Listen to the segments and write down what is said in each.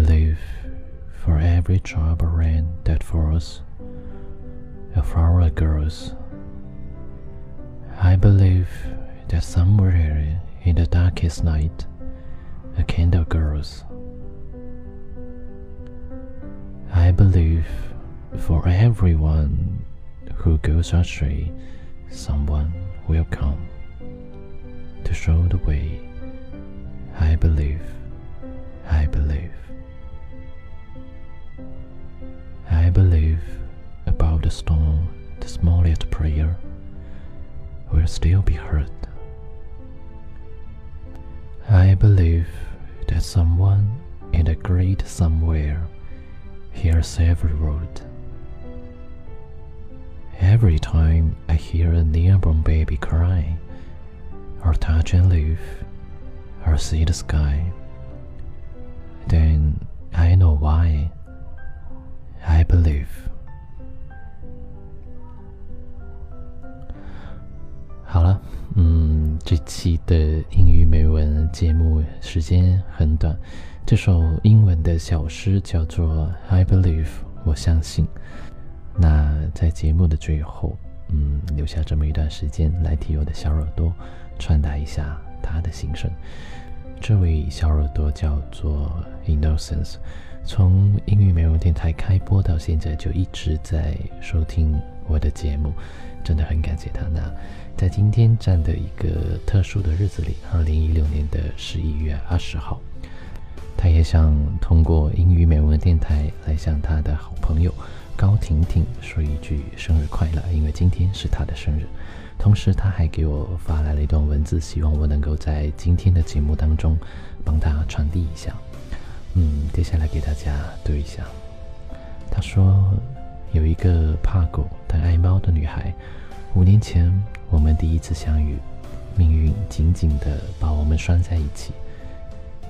believe for every of rain that falls, a flower grows. I believe that somewhere in the darkest night, a candle grows. I believe for everyone who goes astray, someone will come to show the way. I believe, the the smallest prayer will still be heard. I believe that someone in the great somewhere hears every word. Every time I hear a newborn baby cry, or touch a leaf, or see the sky, then I know why. I believe. 这期的英语美文节目时间很短。这首英文的小诗叫做《I Believe》，我相信。那在节目的最后，嗯，留下这么一段时间来替我的小耳朵传达一下他的心声。这位小耳朵叫做 Innocence，从英语美容电台开播到现在就一直在收听我的节目，真的很感谢他。那在今天这样的一个特殊的日子里，二零一六年的十一月二十号，他也想通过英语美文电台来向他的好朋友高婷婷说一句生日快乐，因为今天是他的生日。同时，他还给我发来了一段文字，希望我能够在今天的节目当中帮他传递一下。嗯，接下来给大家读一下。他说：“有一个怕狗但爱猫的女孩，五年前我们第一次相遇，命运紧紧地把我们拴在一起。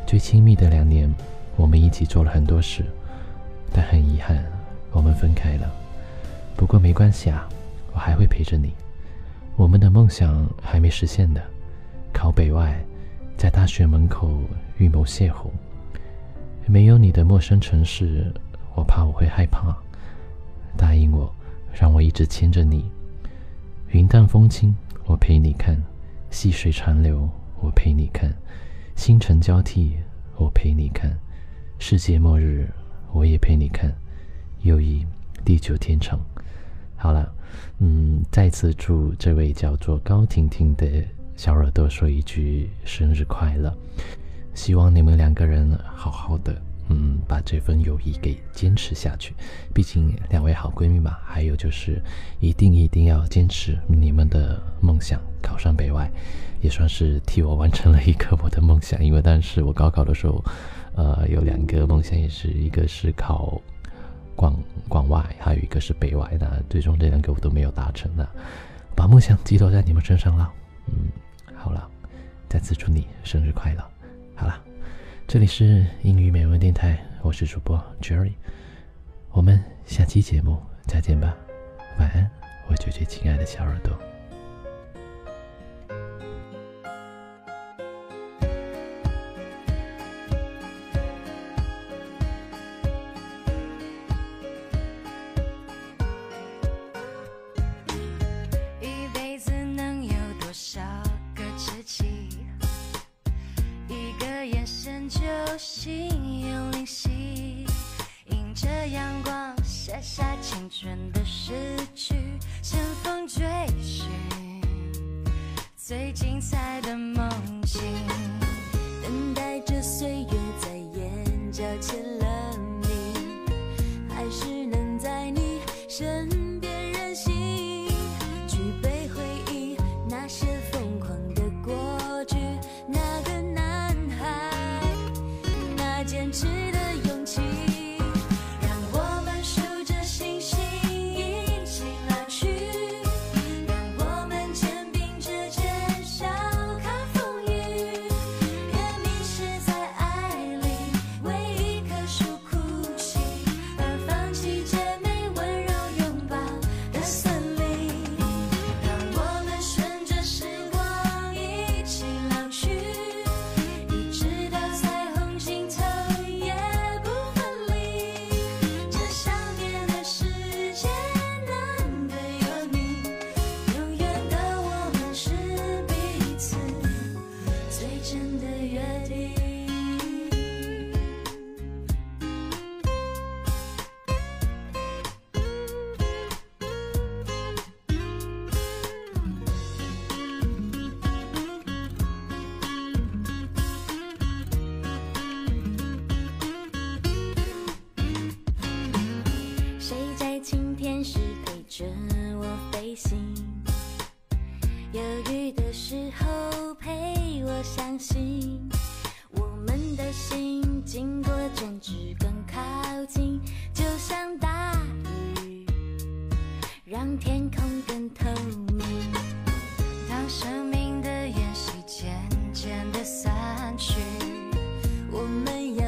最亲密的两年，我们一起做了很多事，但很遗憾，我们分开了。不过没关系啊，我还会陪着你。我们的梦想还没实现的，考北外，在大学门口预谋邂逅。没有你的陌生城市，我怕我会害怕。答应我，让我一直牵着你。云淡风轻，我陪你看；细水长流，我陪你看；星辰交替，我陪你看；世界末日，我也陪你看。友谊，地久天长。好了，嗯，再次祝这位叫做高婷婷的小耳朵说一句生日快乐。希望你们两个人好好的，嗯，把这份友谊给坚持下去。毕竟两位好闺蜜嘛。还有就是，一定一定要坚持你们的梦想，考上北外，也算是替我完成了一个我的梦想。因为当时我高考的时候，呃，有两个梦想，也是一个是考广广外，还有一个是北外的。最终这两个我都没有达成的，把梦想寄托在你们身上了。嗯，好了，再次祝你生日快乐。好了，这里是英语美文电台，我是主播 Jerry，我们下期节目再见吧，晚安，我最最亲爱的小耳朵。心有灵犀迎着阳光写下青春的诗句乘风追寻最精彩的梦境等待着岁月在眼角签了名还是能在你身天空更透明当生命的烟火渐渐的散去我们也